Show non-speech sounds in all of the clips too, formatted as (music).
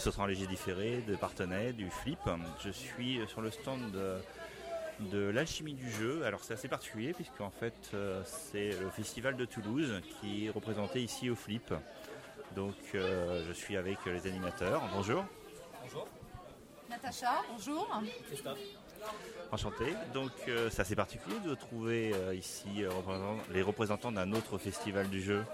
Ce sera un légiféré de Partenay, du Flip. Je suis sur le stand de, l'alchimie du jeu. Alors c'est assez particulier puisque en fait euh, c'est le festival de Toulouse qui est représenté ici au Flip. Donc euh, je suis avec les animateurs. Bonjour. Bonjour. Natacha, bonjour. Christophe. Enchanté. Donc euh, c'est assez particulier de trouver ici les représentants d'un autre festival du jeu.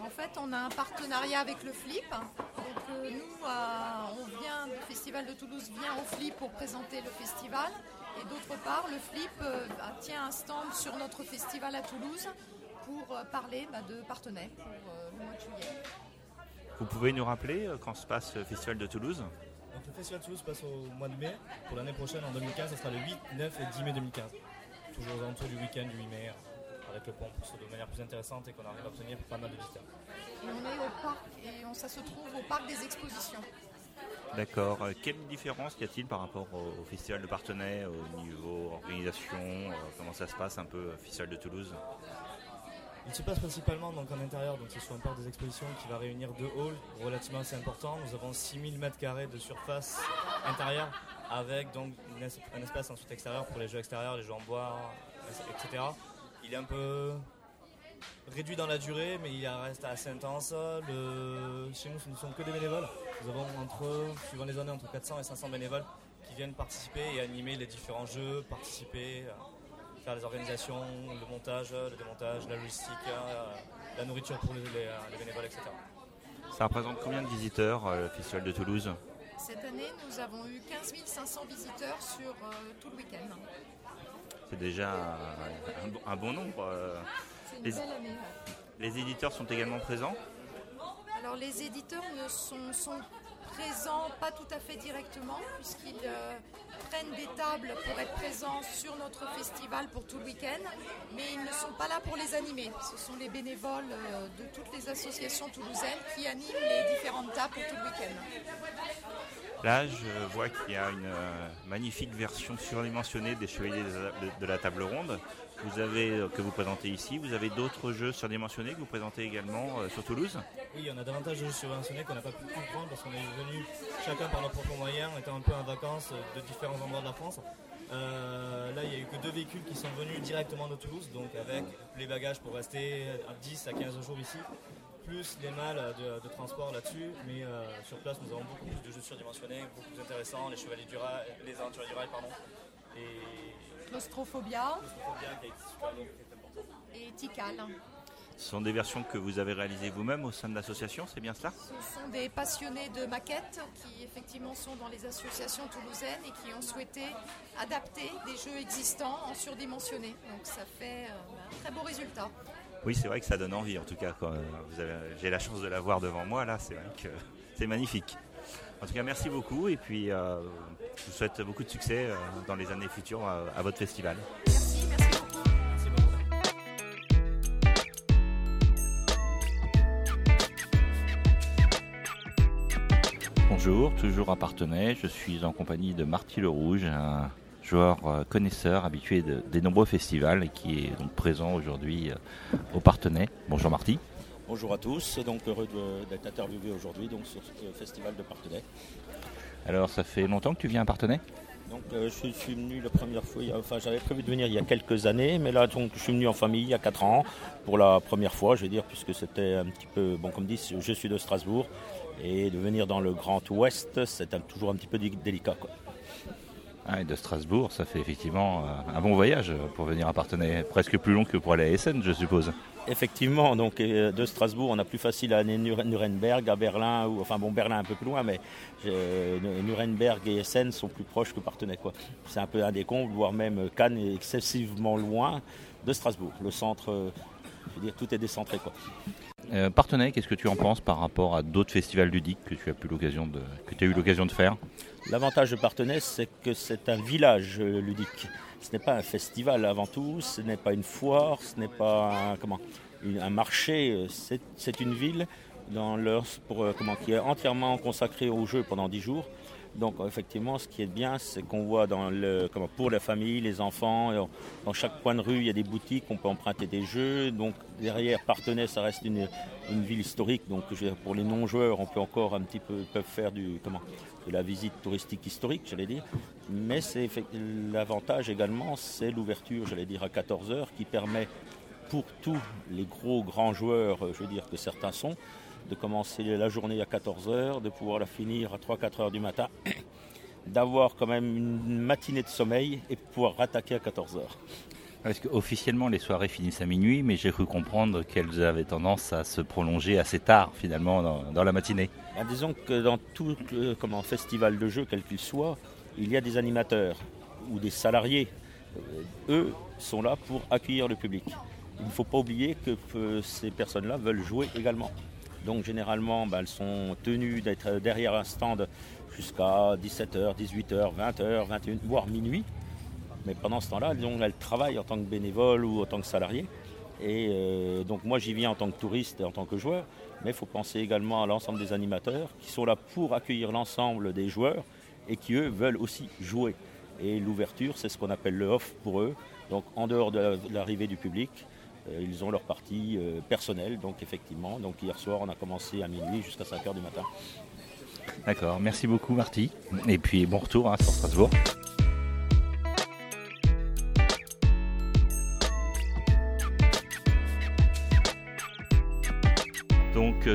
En fait, on a un partenariat avec le Flip. Donc, euh, nous, euh, on vient, le Festival de Toulouse vient au Flip pour présenter le festival. Et d'autre part, le Flip euh, tient un stand sur notre festival à Toulouse pour parler bah, de partenaires pour le mois de juillet. Vous pouvez nous rappeler quand se passe le Festival de Toulouse? Le Festival de Toulouse passe au mois de mai. Pour l'année prochaine, en 2015, ce sera le 8, 9 et 10 mai 2015. Toujours aux alentours du week-end du 8 mai avec le pont pour de manière plus intéressante et qu'on arrive à obtenir pas mal de visiteurs. Et on est au parc et ça se trouve au parc des expositions. D'accord. Euh, quelle différence y a-t-il par rapport au, festival de Partenay au niveau organisation euh, Comment ça se passe un peu, au festival de Toulouse? Il se passe principalement donc en intérieur, donc c'est sur un parc des expositions qui va réunir deux halls relativement assez importants. Nous avons 6000 m2 de surface intérieure avec donc un espace ensuite extérieur pour les jeux extérieurs, les jeux en bois, etc. Il est un peu réduit dans la durée, mais il reste assez intense. Chez nous, ce ne sont que des bénévoles. Nous avons, entre, suivant les années, entre 400 et 500 bénévoles qui viennent participer et animer les différents jeux, participer, euh, faire les organisations, le montage, le démontage, la logistique, euh, la nourriture pour les, bénévoles, etc. Ça représente combien de visiteurs, euh, le Festival de Toulouse? Cette année, nous avons eu 15 500 visiteurs sur tout le week-end c'est déjà un, bon nombre. Euh. Les, les éditeurs sont également présents? Alors les éditeurs ne sont, sont présents pas tout à fait directement puisqu'ils euh, prennent des tables pour être présents sur notre festival pour tout le week-end, mais ils ne sont pas là pour les animer. Ce sont les bénévoles euh, de toutes les associations toulousaines qui animent les différentes tables pour tout le week-end. Là, je vois qu'il y a une euh, magnifique version surdimensionnée des Chevaliers de, la Table Ronde. Vous avez, euh, que vous présentez ici. Vous avez d'autres jeux surdimensionnés que vous présentez également euh, sur Toulouse Oui, on a davantage de jeux surdimensionnés qu'on n'a pas pu comprendre parce qu'on est venu chacun par nos propres moyens, étant un peu en vacances de différents endroits de la France. là, il n'y a eu que deux véhicules qui sont venus directement de Toulouse, donc avec les bagages pour rester 10 à 15 jours ici plus les mâles de, transport là-dessus, mais euh, sur place nous avons beaucoup plus de jeux surdimensionnés, beaucoup plus intéressants, les chevaliers du rail, les aventuriers du rail, pardon. Claustrophobia. Et Tikal. Ce sont des versions que vous avez réalisées vous-même au sein de l'association, c'est bien cela? Ce sont des passionnés de maquettes qui effectivement sont dans les associations toulousaines et qui ont souhaité adapter des jeux existants en surdimensionné. Donc ça fait euh, un très beau résultat. Oui, c'est vrai que ça donne envie en tout cas. J'ai la chance de la voir devant moi là, c'est vrai que (laughs) c'est magnifique. En tout cas, merci beaucoup et puis euh, je vous souhaite beaucoup de succès euh, dans les années futures à, votre festival. Merci, merci beaucoup. Bonjour, toujours à Partenay, je suis en compagnie de Marty Le Rouge, un joueur euh, connaisseur, habitué des nombreux festivals et qui est donc présent aujourd'hui euh, au Partenay. Bonjour Marty. Bonjour à tous, donc heureux d'être interviewé aujourd'hui donc sur ce festival de Partenay. Alors ça fait longtemps que tu viens à Partenay donc euh, je suis venu la première fois, enfin j'avais prévu de venir il y a quelques années, mais là donc je suis venu en famille il y a 4 ans pour la première fois, je vais dire, puisque c'était un petit peu, bon comme dit, je suis de Strasbourg, et de venir dans le Grand Ouest, c'est toujours un petit peu délicat. Quoi. Ah, de Strasbourg, ça fait effectivement euh, un bon voyage pour venir à Partenay, presque plus long que pour aller à Essen, je suppose. Effectivement, donc euh, de Strasbourg, on a plus facile à aller Nuremberg, à Berlin, enfin bon, Berlin un peu plus loin, mais euh, Nuremberg et Essen sont plus proches que Partenay. Quoi. C'est un peu un décompte, voire même Cannes est excessivement loin de Strasbourg. Le centre, je veux dire, tout est décentré. Quoi. Partenay, qu'est-ce que tu en penses par rapport à d'autres festivals ludiques que tu as, eu l'occasion de faire? L'avantage de Partenay, c'est que c'est un village ludique. Ce n'est pas un festival avant tout, ce n'est pas une foire, ce n'est pas un, marché, c'est une ville dans comment, qui est entièrement consacrée au jeu pendant dix jours. Donc effectivement, ce qui est bien, c'est qu'on voit pour la famille, les enfants, dans chaque coin de rue, il y a des boutiques, on peut emprunter des jeux. Donc derrière Partenay, ça reste une, ville historique. Donc pour les non-joueurs, on peut encore un petit peu peuvent faire du, comment, de la visite touristique historique, j'allais dire. Mais l'avantage également, c'est l'ouverture, j'allais dire à 14 h qui permet pour tous les gros grands joueurs, je veux dire que certains sont, de commencer la journée à 14h, de pouvoir la finir à 3-4 heures du matin, (coughs) d'avoir quand même une matinée de sommeil et pouvoir rattaquer à 14h. Parce qu'officiellement, les soirées finissent à minuit, mais j'ai cru comprendre qu'elles avaient tendance à se prolonger assez tard, finalement, dans, la matinée. Ben, disons que dans tout comment, festival de jeux, quel qu'il soit, il y a des animateurs ou des salariés. Euh, eux sont là pour accueillir le public. Il ne faut pas oublier que ces personnes-là veulent jouer également. Donc généralement, ben, elles sont tenues d'être derrière un stand jusqu'à 17h, 18h, 20h, 21 voire minuit. Mais pendant ce temps-là, elles, travaillent en tant que bénévoles ou en tant que salariés. Et euh, donc moi j'y viens en tant que touriste et en tant que joueur, mais il faut penser également à l'ensemble des animateurs qui sont là pour accueillir l'ensemble des joueurs et qui eux veulent aussi jouer. Et l'ouverture, c'est ce qu'on appelle le off pour eux. Donc en dehors de l'arrivée du public, ils ont leur partie euh, personnelle, donc effectivement. Donc hier soir, on a commencé à minuit jusqu'à 5h du matin. D'accord, merci beaucoup Marty. Et puis bon retour hein, sur Strasbourg.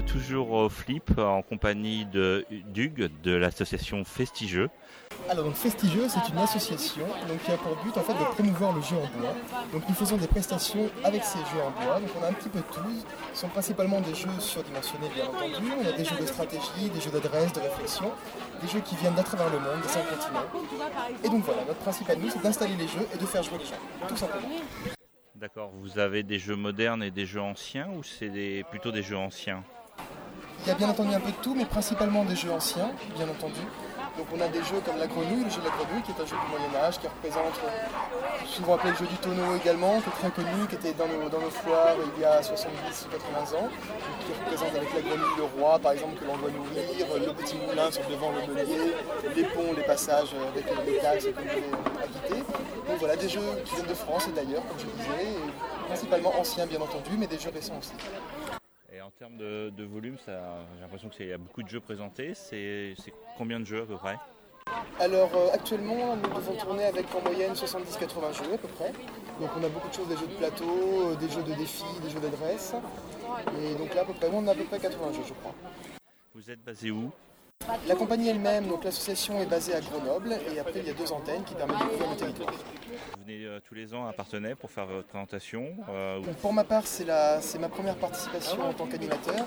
Toujours au Flip en compagnie de Dug de l'association Festigeux. Alors donc Festigeux, c'est une association donc, qui a pour but en fait de promouvoir le jeu en bois. Donc nous faisons des prestations avec ces jeux en bois. Donc on a un petit peu de tout. Ce sont principalement des jeux surdimensionnés bien entendu. On a des jeux de stratégie, des jeux d'adresse, de réflexion, des jeux qui viennent d'à travers le monde, des cinq continents. Et donc voilà, notre principe à nous, c'est d'installer les jeux et de faire jouer les gens, tout simplement. D'accord, vous avez des jeux modernes et des jeux anciens ou c'est plutôt des jeux anciens? Il y a bien entendu un peu de tout, mais principalement des jeux anciens, bien entendu. Donc on a des jeux comme la grenouille, le jeu de la grenouille qui est un jeu du Moyen-Âge qui représente souvent appelé le jeu du tonneau également, qui très connu, qui était dans nos, dans nos foires il y a 70 ou 80 ans, qui représente avec la grenouille le roi par exemple que l'on doit nourrir, le petit moulin sur devant le meunier, les ponts, les passages avec les taxes qu'on devait habiter. Donc voilà, des jeux qui viennent de France et d'ailleurs, comme je disais, principalement anciens bien entendu, mais des jeux récents aussi en termes de, volume, j'ai l'impression qu'il y a beaucoup de jeux présentés. C'est combien de jeux à peu près? Alors euh, actuellement, nous devons tourner avec en moyenne 70-80 jeux à peu près. Donc on a beaucoup de choses, des jeux de plateau, euh, des jeux de défis, des jeux d'adresse. Et donc là, à peu près, on a à peu près 80 jeux, je crois. Vous êtes basé où? La compagnie elle-même, donc l'association est basée à Grenoble et après il y a deux antennes qui permettent de couvrir le territoire. Vous venez euh, tous les ans à Partenay pour faire votre présentation euh, Pour ma part, c'est ma première participation en tant qu'animateur.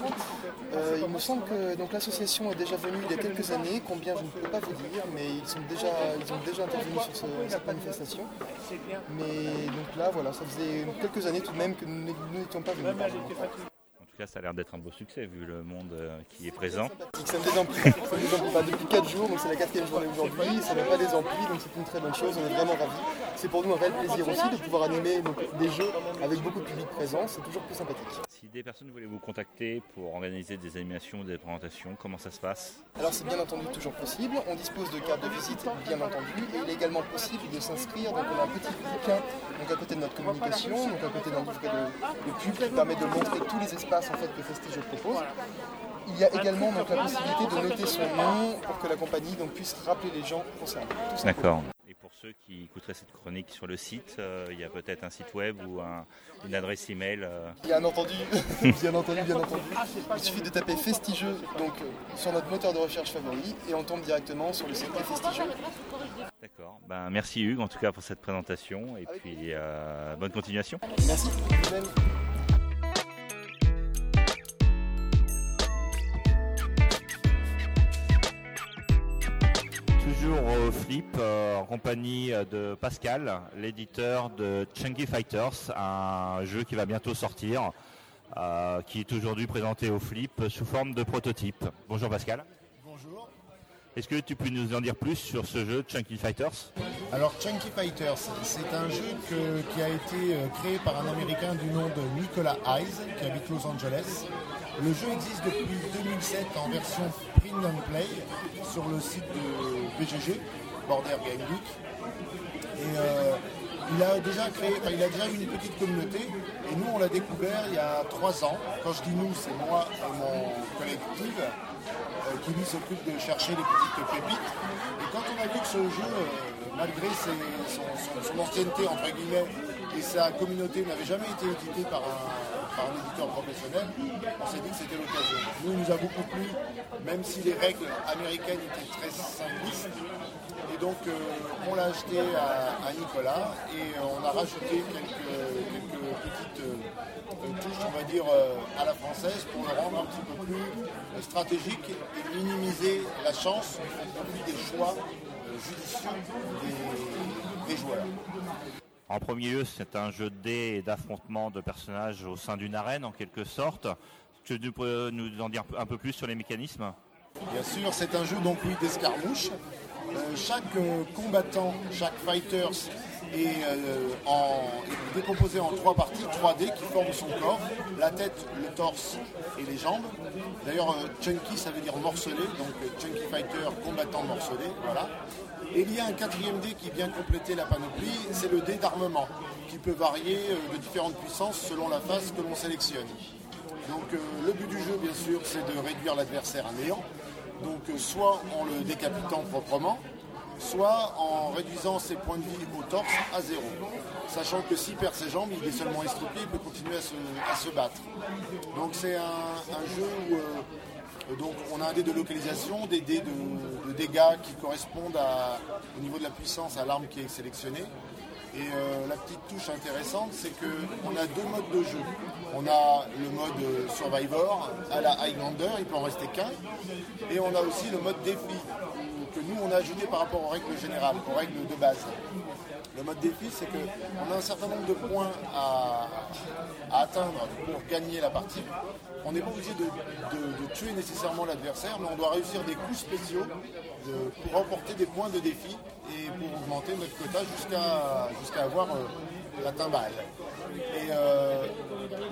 Euh, il me semble que l'association est déjà venue il y a quelques années, combien je ne peux pas vous dire, mais ils, sont déjà, ils ont déjà intervenu sur cette manifestation. Mais donc là, voilà, ça faisait quelques années tout de même que nous n'étions pas venus ça a l'air d'être un beau succès vu le monde euh, qui est présent. Ça me amplis. depuis 4 jours, donc c'est la quatrième journée aujourd'hui, ça n'a pas des amplis, donc c'est une très bonne chose, on est vraiment ravis. C'est pour nous un réel plaisir aussi de pouvoir animer des jeux avec beaucoup de public présent, c'est toujours plus sympathique. Si des personnes voulaient vous contacter pour organiser des animations, des présentations, comment ça se passe? Alors c'est bien entendu toujours possible, on dispose de cartes de visite bien entendu, et il est également possible de s'inscrire, donc on a un petit bouquin donc à côté de notre communication, donc à côté d'un de, de pub qui permet de montrer tous les espaces en fait, que Festige propose. Il y a également donc, la possibilité de noter son nom pour que la compagnie donc, puisse rappeler les gens concernés. D'accord. Pour ceux qui écouteraient cette chronique sur le site, euh, il y a peut-être un site web ou une adresse email euh... Bien entendu, (laughs) bien entendu, bien entendu. Il suffit de taper Festigeux donc, euh, sur notre moteur de recherche favori et on tombe directement sur le site Festigeux. D'accord. Ben, merci Hugues en tout cas pour cette présentation et puis euh, bonne continuation. Merci. Au Flip euh, en compagnie de Pascal, l'éditeur de Chunky Fighters, un jeu qui va bientôt sortir, euh, qui est aujourd'hui présenté au Flip sous forme de prototype. Bonjour Pascal. Est-ce que tu peux nous en dire plus sur ce jeu Chunky Fighters? Alors Chunky Fighters, c'est un jeu qui a été euh, créé par un Américain du nom de Nicolas Hayes, qui habite Los Angeles. Le jeu existe depuis 2007 en version Premium Play sur le site de BGG, Border Game Geek. Et il a déjà créé, il a déjà eu une petite communauté et nous on l'a découvert il y a trois ans. Quand je dis nous, c'est moi et mon collectif euh, qui lui s'occupe de chercher les petites pépites. Et quand on a vu que ce jeu, euh, malgré son, ancienneté entre guillemets et sa communauté n'avait jamais été édité par un, éditeur professionnel, on s'est dit que c'était l'occasion. Nous, il nous a beaucoup plu, même si les règles américaines étaient très simplistes. Et donc euh, on l'a acheté à, Nicolas et euh, on a rajouté quelques, petites euh, touches, on va dire, à la française pour le rendre un petit peu plus stratégique et minimiser la chance au des choix judicieux des, joueurs. En premier lieu, c'est un jeu de dés et d'affrontement de personnages au sein d'une arène en quelque sorte. Tu peux nous en dire un peu plus sur les mécanismes? Bien sûr, c'est un jeu donc oui d'escarmouche euh, chaque euh, combattant, chaque fighter est, euh, décomposé en trois parties, 3D qui forment son corps, la tête, le torse et les jambes. D'ailleurs, chunky ça veut dire morcelé, donc chunky fighter, combattant morcelé, voilà. Et il y a un quatrième dé qui vient compléter la panoplie, c'est le dé d'armement, qui peut varier de différentes puissances selon la phase que l'on sélectionne. Donc le but du jeu, bien sûr, c'est de réduire l'adversaire à néant. Donc euh, soit en le décapitant proprement, soit en réduisant ses points de vie au torse à zéro. Sachant que s'il perd ses jambes, il est seulement estoupé, il peut continuer à se, battre. Donc c'est un, jeu où euh, donc on a un dé de localisation, des dés de, dégâts qui correspondent au niveau de la puissance à l'arme qui est sélectionnée. Et euh, la petite touche intéressante, c'est qu'on a deux modes de jeu. On a le mode Survivor à la Highlander, il peut en rester qu'un. Et on a aussi le mode défi, que nous on a ajouté par rapport aux règles générales, aux règles de base. Le mode défi, c'est qu'on a un certain nombre de points à, atteindre pour gagner la partie. On n'est pas obligé de, tuer nécessairement l'adversaire, mais on doit réussir des coups spéciaux pour remporter des points de défi et pour augmenter notre quota jusqu'à avoir euh, la timbale. Et euh,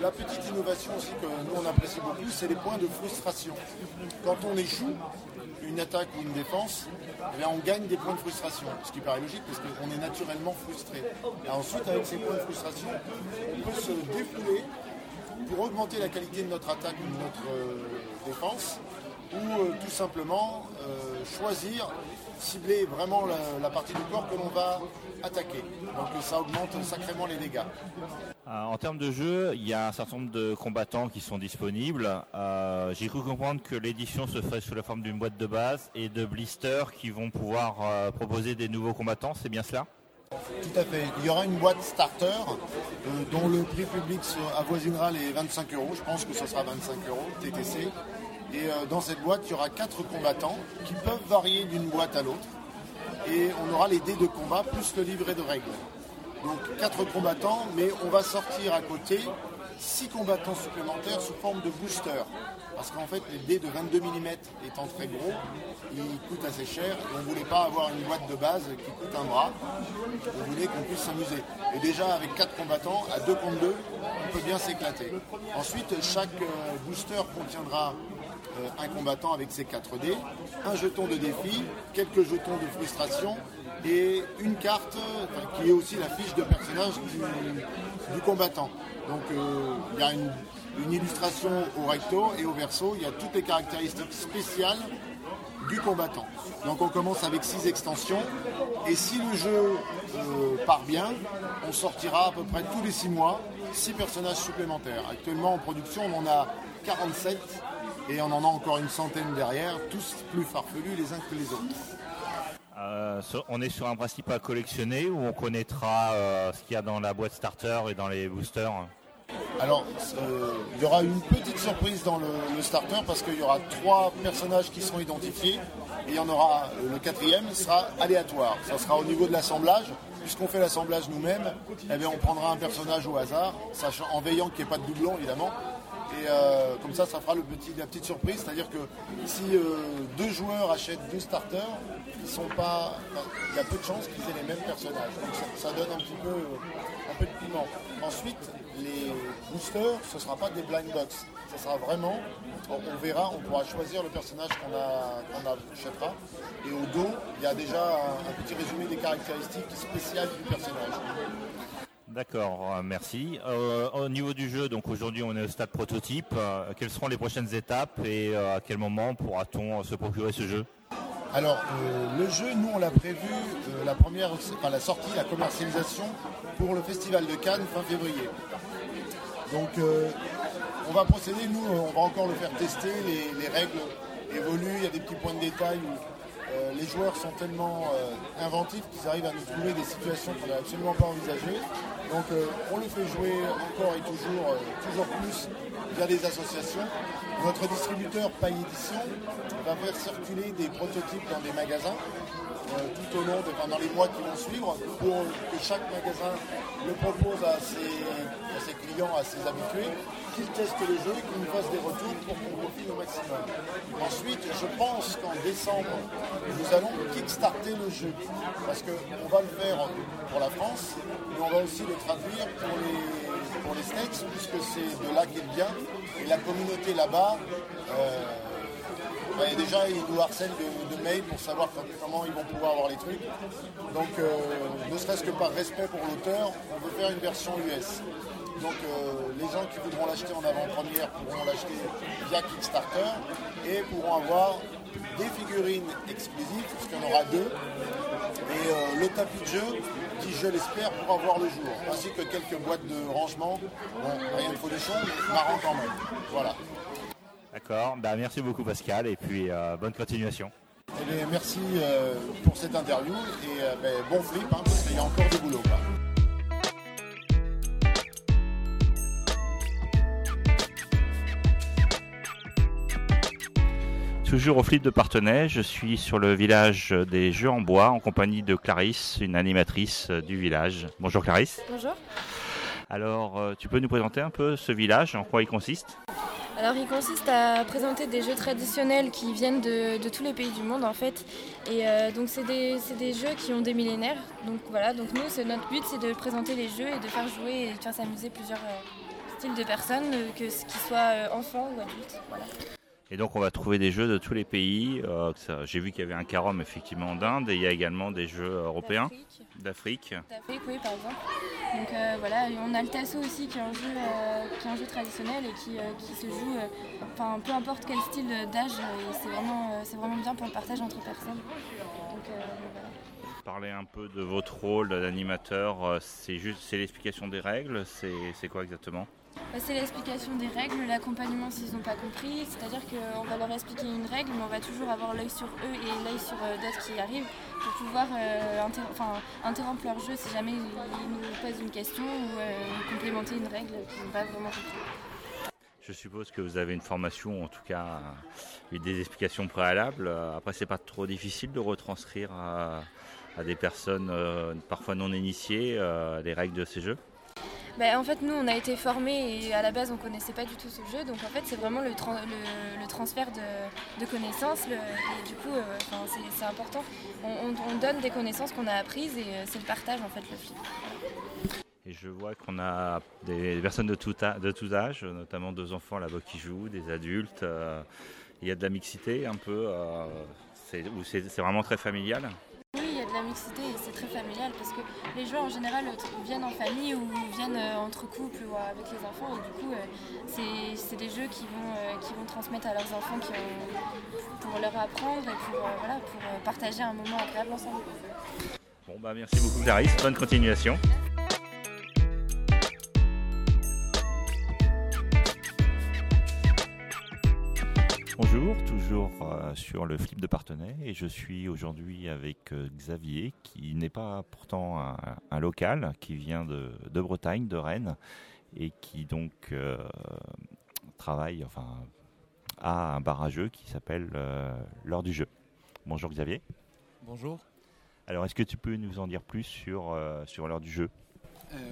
la petite innovation aussi que nous on apprécie beaucoup, c'est les points de frustration. Quand on échoue, une attaque ou une défense, eh on gagne des points de frustration. Ce qui paraît logique parce qu'on est naturellement frustré. Et ensuite, avec ces points de frustration, on peut se défouler pour augmenter la qualité de notre attaque ou de notre euh, défense, ou euh, tout simplement euh, choisir, cibler vraiment la, partie du corps que l'on va attaquer. Donc ça augmente sacrément les dégâts. en termes de jeu, il y a un certain nombre de combattants qui sont disponibles. J'ai cru comprendre que l'édition se ferait sous la forme d'une boîte de base et de blisters qui vont pouvoir proposer des nouveaux combattants, c'est bien cela? Tout à fait. Il y aura une boîte starter euh, dont le prix public avoisinera les 25 euros. Je pense que ce sera 25 euros TTC. Et euh, dans cette boîte, il y aura quatre combattants qui peuvent varier d'une boîte à l'autre. Et on aura les dés de combat plus le livret de règles. Donc quatre combattants, mais on va sortir à côté six combattants supplémentaires sous forme de booster. Parce qu'en fait, les dés de 22 mm étant très gros, ils coûtent assez cher. Et on ne voulait pas avoir une boîte de base qui coûte un bras. On voulait qu'on puisse s'amuser. Et déjà, avec 4 combattants, à 2 contre 2, on peut bien s'éclater. Ensuite, chaque euh, booster contiendra un combattant avec ses 4 dés, un jeton de défi, quelques jetons de frustration et une carte qui est aussi la fiche de personnage du, combattant. Donc euh, il y a une illustration au recto et au verso. Il y a toutes les caractéristiques spéciales du combattant. Donc on commence avec 6 extensions et si le jeu euh, part bien, on sortira à peu près tous les 6 mois 6 personnages supplémentaires. Actuellement en production on en a 47 et on en a encore une centaine derrière, tous plus farfelus les uns que les autres. Euh, on est sur un principe à collectionner où on connaîtra euh, ce qu'il y a dans la boîte starter et dans les boosters alors, euh, il y aura une petite surprise dans le, starter parce qu'il y aura trois personnages qui seront identifiés et il y en aura le quatrième sera aléatoire. Ça sera au niveau de l'assemblage. Puisqu'on fait l'assemblage nous-mêmes, eh on prendra un personnage au hasard, sachant, en veillant qu'il n'y ait pas de doublon évidemment. Et comme ça, ça fera le petit, la petite surprise. C'est-à-dire que si deux joueurs achètent deux starters, ils sont pas, il y a peu de chances qu'ils aient les mêmes personnages. Donc ça, donne un petit peu, un peu de piment. Ensuite, les boosters, ce ne sera pas des blind box. Ce sera vraiment, on, verra, on pourra choisir le personnage qu'on achètera. Et au dos, il y a déjà un, petit résumé des caractéristiques spéciales du personnage. D'accord, euh, merci. Euh, au niveau du jeu, donc aujourd'hui on est au stade prototype. Euh, quelles seront les prochaines étapes et à quel moment pourra-t-on se procurer ce jeu? Alors, le jeu, nous, on l'a prévu, la première, la sortie, la commercialisation pour le Festival de Cannes fin février. Donc, on va procéder, nous, on va encore le faire tester, les, règles évoluent, il y a des petits points de détail les joueurs sont tellement inventifs qu'ils arrivent à nous trouver des situations qu'on n'a absolument pas envisagées. Donc euh, on le fait jouer encore et toujours, euh, toujours plus via des associations. Notre distributeur Paille Édition va faire circuler des prototypes dans des magasins euh, tout au long, de, pendant les mois qui vont suivre, pour que chaque magasin le propose à ses, clients, à ses habitués, qu'ils testent le jeu et qu'ils nous fassent des retours pour qu'on profite au maximum. Ensuite, je pense qu'en décembre, nous allons kickstarter le jeu, parce qu'on va le faire pour la France, mais on va aussi le traduire pour les, pour States, puisque c'est de là qu'il vient, et la communauté là-bas. Euh, déjà, ils nous harcèlent de, mails pour savoir comment ils vont pouvoir avoir les trucs. Donc, euh, ne serait-ce que par respect pour l'auteur, on veut faire une version US. Donc, euh, les gens qui voudront l'acheter en avant-première pourront l'acheter via Kickstarter et pourront avoir des figurines exclusives, puisqu'il y en aura deux, et euh, le tapis de jeu qui, je l'espère, pourra voir le jour, ainsi que quelques boîtes de rangement. rien de folichon, mais marrant quand même. Voilà. D'accord, bah, merci beaucoup Pascal et puis euh, bonne continuation. Eh merci euh, pour cette interview et euh, ben, bon flip hein, parce qu'il y a encore du boulot. Toujours au flip de Partenay, je suis sur le village des Jeux en bois en compagnie de Clarisse, une animatrice du village. Bonjour Clarisse. Bonjour. Alors, tu peux nous présenter un peu ce village, en quoi il consiste? Alors il consiste à présenter des jeux traditionnels qui viennent de, tous les pays du monde en fait. Et euh, donc c'est des, jeux qui ont des millénaires. Donc voilà, donc nous notre but c'est de présenter les jeux et de faire jouer et faire s'amuser plusieurs euh, styles de personnes, euh, que ce qu'ils soient enfants ou adultes. Et donc on va trouver des jeux de tous les pays. J'ai vu qu'il y avait un carom effectivement d'Inde et il y a également des jeux européens d'Afrique. D'Afrique, oui par exemple. Donc euh, voilà, on a le tasso aussi qui est un jeu, euh, qui est un jeu traditionnel et qui, euh, se joue, enfin peu importe quel style d'âge, c'est vraiment, c'est vraiment bien pour le partage entre personnes. Parler un peu de votre rôle d'animateur, c'est juste c'est l'explication des règles, c'est quoi exactement? C'est l'explication des règles, l'accompagnement s'ils n'ont pas compris, c'est-à-dire qu'on va leur expliquer une règle, mais on va toujours avoir l'œil sur eux et l'œil sur d'autres qui arrivent pour pouvoir euh, interrompre leur jeu si jamais ils, nous posent une question ou euh, complémenter une règle qu'ils n'ont pas vraiment compris. Je suppose que vous avez une formation, en tout cas des explications préalables. Après, c'est pas trop difficile de retranscrire à, des personnes euh, parfois non initiées les règles de ces jeux? Bah, en fait, nous, on a été formés et à la base, on ne connaissait pas du tout ce jeu. Donc, en fait, c'est vraiment le, transfert de, connaissances. et du coup, euh, c'est important. On, donne des connaissances qu'on a apprises et euh, c'est le partage, en fait, le flip. Et je vois qu'on a des personnes de tout, de tous âges, notamment deux enfants là-bas qui jouent, des adultes. Euh, il y a de la mixité un peu. c'est vraiment très familial? La mixité c'est très familial parce que les joueurs en général viennent en famille ou viennent euh, entre couples ou avec les enfants et du coup euh, c'est des jeux qui vont, euh, qui vont transmettre à leurs enfants qui pour leur apprendre et pour, voilà, pour partager un moment agréable ensemble. Bon bah merci beaucoup Clarisse, bonne continuation. Toujours euh, sur le flip de Partenay et je suis aujourd'hui avec euh, Xavier qui n'est pas pourtant un, local, qui vient de, Bretagne, de Rennes et qui donc euh, travaille, enfin, à un barrageux qui s'appelle l'heure du jeu. Bonjour Xavier. Bonjour. Alors est-ce que tu peux nous en dire plus sur, sur l'heure du jeu?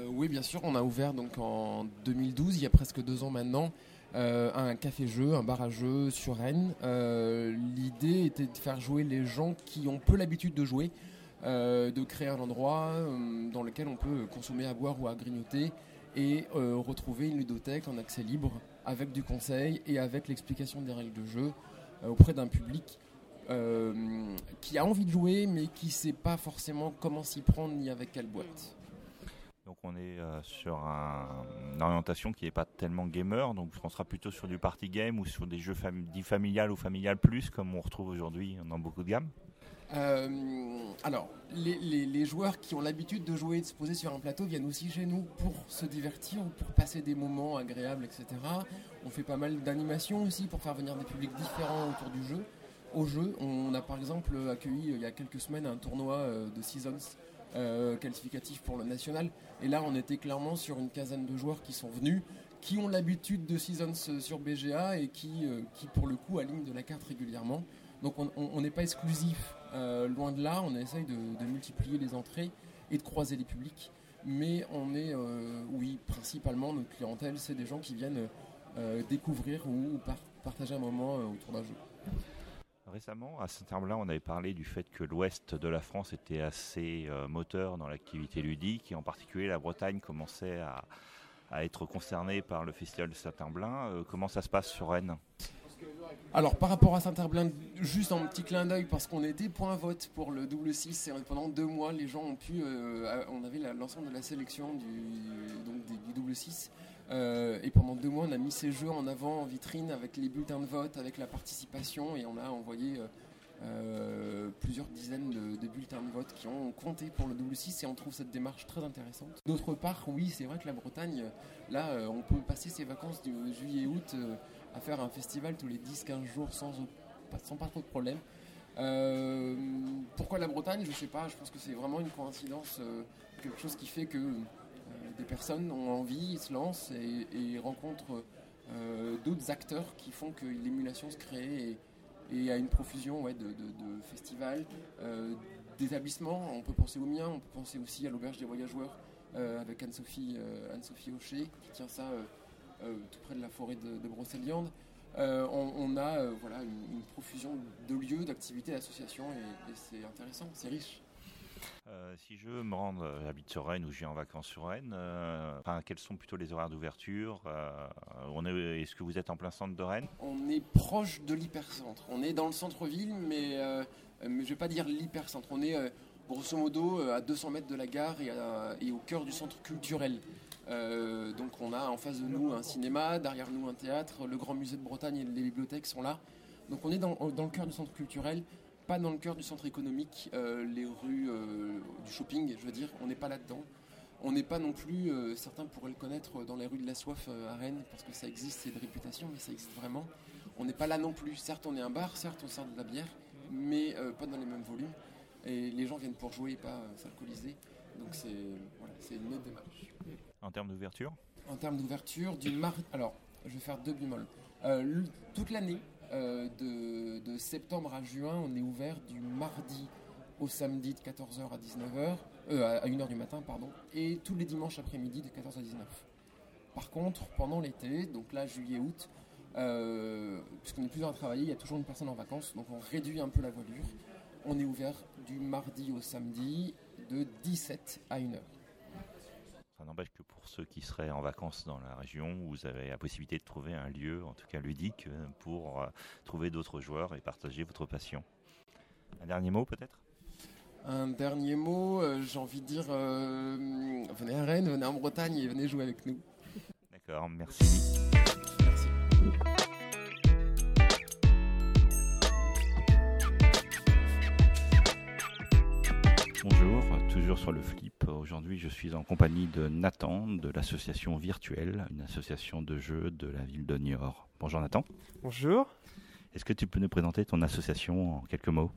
Oui bien sûr, on a ouvert donc en 2012, il y a presque deux ans maintenant. Un café-jeu, un bar à jeux sur Rennes. L'idée était de faire jouer les gens qui ont peu l'habitude de jouer, de créer un endroit dans lequel on peut consommer à boire ou à grignoter et retrouver une ludothèque en accès libre avec du conseil et avec l'explication des règles de jeu auprès d'un public euh, qui a envie de jouer, mais qui ne sait pas forcément comment s'y prendre ni avec quelle boîte. Donc on est euh, sur une orientation qui n'est pas tellement gamer, donc on sera plutôt sur du party game ou sur des jeux dits familial ou familial plus, comme on retrouve aujourd'hui dans beaucoup de gammes. Euh, alors, les, les, joueurs qui ont l'habitude de jouer et de se poser sur un plateau viennent aussi chez nous pour se divertir, pour passer des moments agréables, etc. On fait pas mal d'animations aussi pour faire venir des publics différents autour du jeu au jeu. On a par exemple accueilli euh, il y a quelques semaines un tournoi de Seasons euh, qualificatif pour le national. Et là, on était clairement sur une quinzaine de joueurs qui sont venus, qui ont l'habitude de Seasons sur BGA et qui, qui, pour le coup, alignent de la carte régulièrement. Donc on n'est pas exclusif, loin de là, on essaye de, multiplier les entrées et de croiser les publics. Mais on est, oui, principalement, notre clientèle, c'est des gens qui viennent découvrir ou partager un moment autour d'un jeu. Récemment, à Saint-Herblain, on avait parlé du fait que l'ouest de la France était assez euh, moteur dans l'activité ludique et en particulier la Bretagne commençait à, être concernée par le festival de Saint-Herblain. Euh, comment ça se passe sur Rennes? Alors par rapport à Saint-Herblain, juste un petit clin d'œil parce qu'on était point vote pour le double 6 et pendant deux mois les gens ont pu, euh, on avait l'ensemble de la sélection du, du double 6 euh, et pendant deux mois, on a mis ces jeux en avant en vitrine avec les bulletins de vote, avec la participation, et on a envoyé euh, euh, plusieurs dizaines de, bulletins de vote qui ont compté pour le W6 et on trouve cette démarche très intéressante. D'autre part, oui, c'est vrai que la Bretagne, là, on peut passer ses vacances de juillet-août à faire un festival tous les 10-15 jours sans, sans pas trop de problème. pourquoi la Bretagne? Je ne sais pas, je pense que c'est vraiment une coïncidence, quelque chose qui fait que des personnes ont envie, se lancent et, rencontrent euh, d'autres acteurs qui font que l'émulation se crée et, a une profusion de, festivals, euh, d'établissements. On peut penser au mien, on peut penser aussi à l'auberge des voyageurs euh, avec Anne-Sophie Anne Hocher qui tient ça tout près de la forêt de, Brocéliande. On, a voilà, une, profusion de lieux, d'activités, d'associations et c'est intéressant, c'est riche. Euh, si je me rends, euh, j'habite sur Rennes ou je viens en vacances sur Rennes, euh, quels sont plutôt les horaires d'ouverture Est-ce que vous êtes en plein centre de Rennes? On est proche de l'hypercentre. On est dans le centre-ville, mais, mais je ne vais pas dire l'hypercentre. On est grosso modo à 200 mètres de la gare et, au cœur du centre culturel. donc on a en face de nous un cinéma, derrière nous un théâtre, le Grand Musée de Bretagne et les bibliothèques sont là. Donc on est dans le cœur du centre culturel pas dans le cœur du centre économique, euh, les rues euh, du shopping, je veux dire, on n'est pas là-dedans. On n'est pas non plus, euh, certains pourraient le connaître dans les rues de la soif à Rennes, parce que ça existe, c'est de réputation, mais ça existe vraiment. On n'est pas là non plus. Certes, on est un bar, certes, on sert de la bière, mais pas dans les mêmes volumes. Et les gens viennent pour jouer et pas s'alcooliser. Donc c'est voilà, une autre démarche. En termes d'ouverture? En termes d'ouverture, du mardi. Alors, je vais faire deux bémols. toute l'année, euh, de, septembre à juin, on est ouvert du mardi au samedi de 14h à 19h, euh, à 1h du matin, pardon, et tous les dimanches après-midi de 14h à 19h. Par contre, pendant l'été, donc là, juillet-août, euh, puisqu'on est plusieurs à travailler, il y a toujours une personne en vacances, donc on réduit un peu la voilure. On est ouvert du mardi au samedi de 17 à 1h. Ça n'empêche que pour ceux qui seraient en vacances dans la région, vous avez la possibilité de trouver un lieu, en tout cas ludique, euh, pour euh, trouver d'autres joueurs et partager votre passion. Un dernier mot peut-être? Un dernier mot, euh, j'ai envie de dire, venez à Rennes, venez en Bretagne et venez jouer avec nous. D'accord. Merci. Toujours sur le flip. Aujourd'hui, je suis en compagnie de Nathan de l'association Virtuelle, une association de jeux de la ville de Niort. Bonjour Nathan. Bonjour. Est-ce que tu peux nous présenter ton association en quelques mots?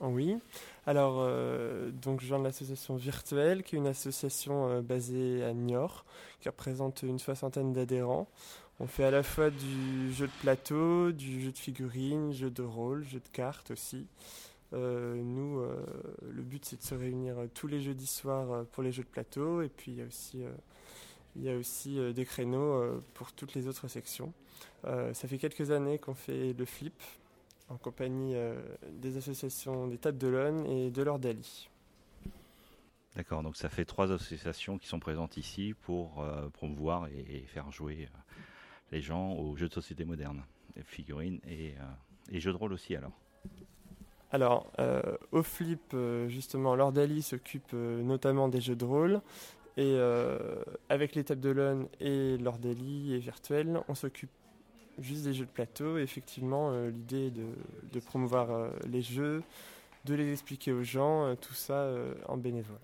Oui. Alors, euh, donc je viens de l'association Virtuelle, qui est une association euh, basée à Niort, qui représente une soixantaine d'adhérents. On fait à la fois du jeu de plateau, du jeu de figurines, jeu de rôle, jeu de cartes aussi. Euh, nous, euh, le but c'est de se réunir tous les jeudis soirs euh, pour les jeux de plateau et puis il y a aussi y a aussi des créneaux pour toutes les autres sections. ça fait quelques années qu'on fait le flip en compagnie des associations des Tables de l'One et de l'Ordali. D'accord, donc ça fait trois associations qui sont présentes ici pour promouvoir et, faire jouer les gens aux jeux de société modernes, figurines et, et jeux de rôle aussi alors. Alors, euh, au flip, euh, justement, l'Ordali s'occupe euh, notamment des jeux de rôle. Et avec les tables de l'ON et l'Ordali et Virtuel, on s'occupe juste des jeux de plateau. Et effectivement, l'idée est de, de promouvoir les jeux, de les expliquer aux gens, tout ça en bénévole.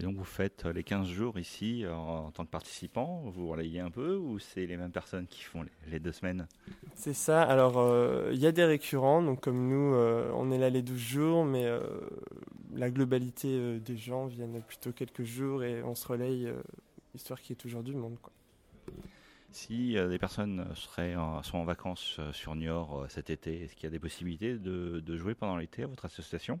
Et donc vous faites les 15 jours ici en, tant que participant, vous relayez un peu ou c'est les mêmes personnes qui font les, deux semaines? C'est ça, alors euh, il y a des récurrents, donc comme nous euh, on est là les 12 jours, mais euh, la globalité des gens viennent plutôt quelques jours et on se relaye, histoire qu'il y ait toujours du monde. Quoi. Si des personnes seraient sont en vacances sur Niort cet été, est-ce qu'il y a des possibilités de jouer pendant l'été à votre association?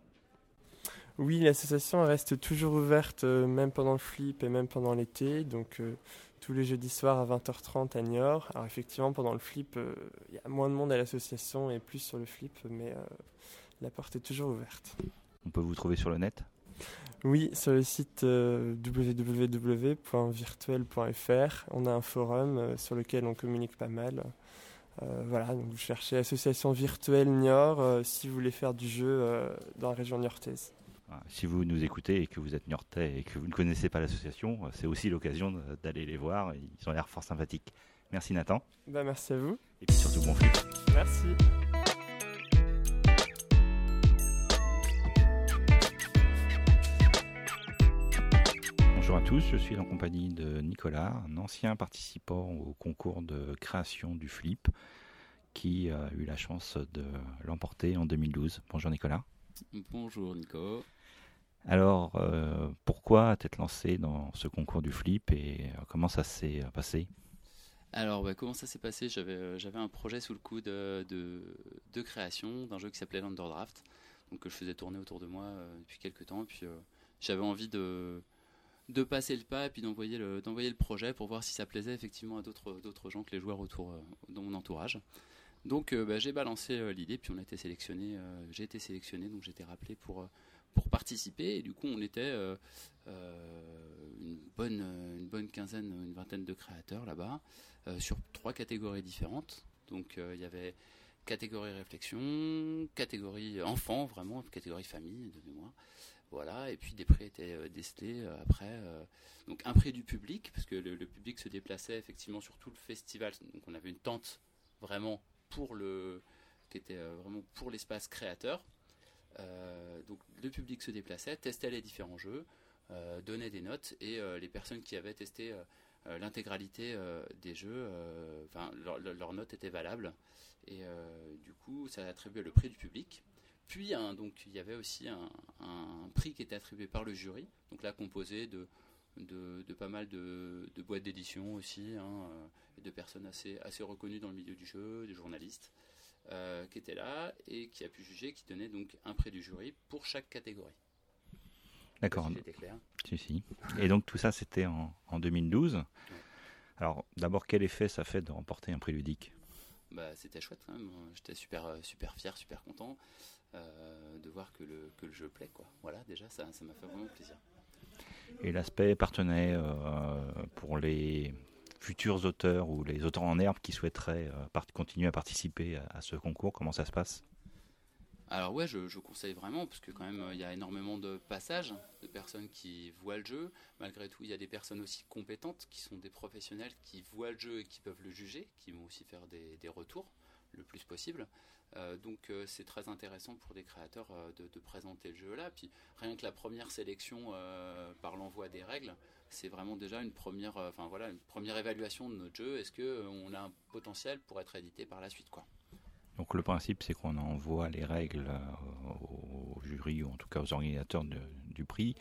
Oui, l'association reste toujours ouverte, euh, même pendant le flip et même pendant l'été. Donc, euh, tous les jeudis soirs à 20h30 à Niort. Alors, effectivement, pendant le flip, euh, il y a moins de monde à l'association et plus sur le flip, mais la porte est toujours ouverte. On peut vous trouver sur le net? Oui, sur le site www.virtuel.fr. On a un forum sur lequel on communique pas mal. voilà, donc vous cherchez Association Virtuelle Niort si vous voulez faire du jeu dans la région niortaise. Si vous nous écoutez et que vous êtes Niortais et que vous ne connaissez pas l'association, c'est aussi l'occasion d'aller les voir. Ils ont l'air fort sympathiques. Merci Nathan. Bah, merci à vous. Et puis surtout bon flip. Merci. Bonjour à tous, je suis en compagnie de Nicolas, un ancien participant au concours de création du flip qui a eu la chance de l'emporter en 2012. Bonjour Nicolas. Bonjour Nico. Alors, euh, pourquoi t'être lancé dans ce concours du flip et euh, comment ça s'est euh, passé? Alors, bah, comment ça s'est passé? J'avais un projet sous le coude de, création d'un jeu qui s'appelait l'Underdraft, donc que je faisais tourner autour de moi depuis quelques temps. Puis j'avais envie de, passer le pas et d'envoyer le, projet pour voir si ça plaisait effectivement à d'autres, d'autres gens que les joueurs autour dans mon entourage. Donc bah, j'ai balancé l'idée, puis on a été sélectionné, j'ai été sélectionné, donc j'ai été rappelé pour pour participer. Et du coup, on était euh, euh, une, bonne, une bonne quinzaine, une vingtaine de créateurs là-bas, euh, sur trois catégories différentes. Donc, il y avait catégorie réflexion, catégorie enfant, vraiment, catégorie famille de mémoire. Voilà, et puis des prix étaient décelés après. donc un prix du public, parce que le, public se déplaçait effectivement sur tout le festival. Donc on avait une tente vraiment pour le, qui était vraiment pour l'espace créateur. Euh, donc le public se déplaçait, testait les différents jeux, euh, donnait des notes et euh, les personnes qui avaient testé l'intégralité des jeux, enfin leur, note était valable et du coup ça attribuait le prix du public. Puis donc il y avait aussi un, prix qui était attribué par le jury, donc là composé de pas mal de, boîtes d'édition aussi, hein, de personnes assez, assez reconnues dans le milieu du jeu, des journalistes. Euh, qui était là et qui a pu juger, qui donnait donc un prix du jury pour chaque catégorie. D'accord. Si, si. Et donc tout ça, c'était en, 2012. Alors d'abord, quel effet ça fait de remporter un prix ludique? Bah, C'était chouette quand même. J'étais super, euh, super fier, super content euh, de voir que le, que le jeu plaît. Quoi. Voilà, déjà, ça m'a fait vraiment plaisir. Et l'aspect partenait pour les futurs auteurs ou les auteurs en herbe qui souhaiteraient euh, continuer à participer à, ce concours Comment ça se passe? Alors ouais, je, conseille vraiment, parce que quand même, il y a énormément de passages de personnes qui voient le jeu. Malgré tout, il y a des personnes aussi compétentes, qui sont des professionnels, qui voient le jeu et qui peuvent le juger, qui vont aussi faire des retours le plus possible. Euh, donc euh, c'est très intéressant pour des créateurs euh, de, présenter le jeu là. Puis rien que la première sélection par l'envoi des règles, c'est vraiment déjà une première, enfin voilà, une première évaluation de notre jeu. Est-ce que on a un potentiel pour être édité par la suite, quoi? Donc le principe, c'est qu'on envoie les règles au, jury ou en tout cas aux organisateurs du prix,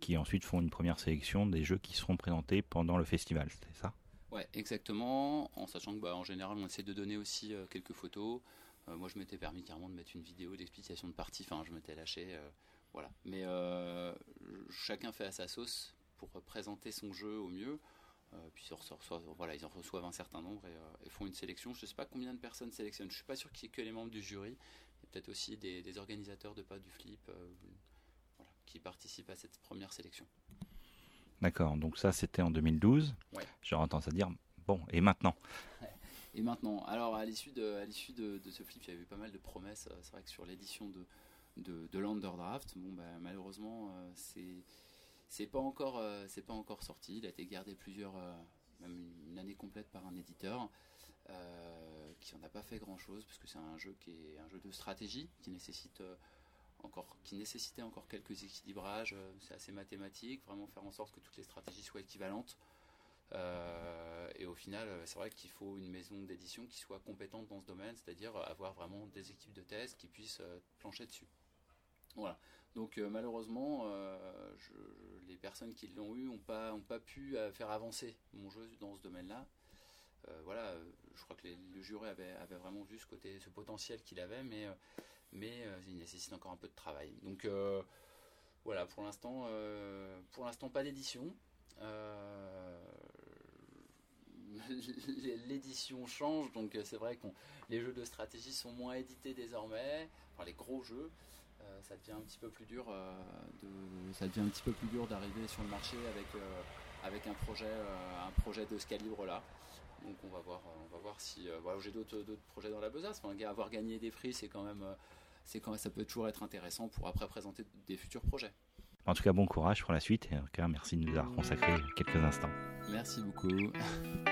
qui ensuite font une première sélection des jeux qui seront présentés pendant le festival. C'est ça? Ouais, exactement. En sachant que bah, en général, on essaie de donner aussi quelques photos. Euh, moi, je m'étais permis carrément de mettre une vidéo d'explication de partie. Enfin, je m'étais lâché. Euh, voilà. Mais euh, chacun fait à sa sauce pour présenter son jeu au mieux. puis ils, reçoivent, voilà, ils en reçoivent un certain nombre et, font une sélection. Je ne sais pas combien de personnes sélectionnent. Je ne suis pas sûr qu'il y ait que les membres du jury. Il y a peut-être aussi des, organisateurs de pas du flip qui participent à cette première sélection. D'accord, donc ça c'était en 2012. Ouais. J'aurais tendance à dire, bon, et maintenant? Et maintenant, alors à l'issue de, de, ce flip, il y a eu pas mal de promesses. C'est vrai que sur l'édition de, de, bon, bah, malheureusement, euh, c'est c'est pas encore euh, pas encore sorti. Il a été gardé plusieurs, euh, même une année complète par un éditeur qui en a pas fait grand chose parce que c'est un jeu un jeu de stratégie qui nécessite encore, qui nécessitait encore quelques équilibrages. Euh, c'est assez mathématique, vraiment faire en sorte que toutes les stratégies soient équivalentes. Euh, et au final, euh, c'est vrai qu'il faut une maison d'édition qui soit compétente dans ce domaine, c'est-à-dire avoir vraiment des équipes de test qui puissent plancher dessus. Voilà. Donc malheureusement, les personnes qui l'ont eu n'ont pas, pas pu faire avancer mon jeu dans ce domaine-là. voilà, je crois que le jury avait, avait, vraiment vu ce côté, ce potentiel qu'il avait, mais mais euh, il nécessite encore un peu de travail. Donc euh, voilà, pour l'instant, euh, pour l'instant pas d'édition. (laughs) l'édition change, donc c'est vrai que les jeux de stratégie sont moins édités désormais, enfin les gros jeux. ça devient un petit peu plus dur de, ça devient un petit peu plus dur d'arriver sur le marché avec avec un projet un projet de ce calibre là. Donc on va voir, on va voir si voilà, j'ai d'autres projets dans la besace. Enfin, avoir gagné des prix, c'est quand même c'est quand ça peut toujours être intéressant pour après présenter des futurs projets. En tout cas, bon courage pour la suite et en tout cas, merci de nous avoir consacré quelques instants. Merci beaucoup. (laughs)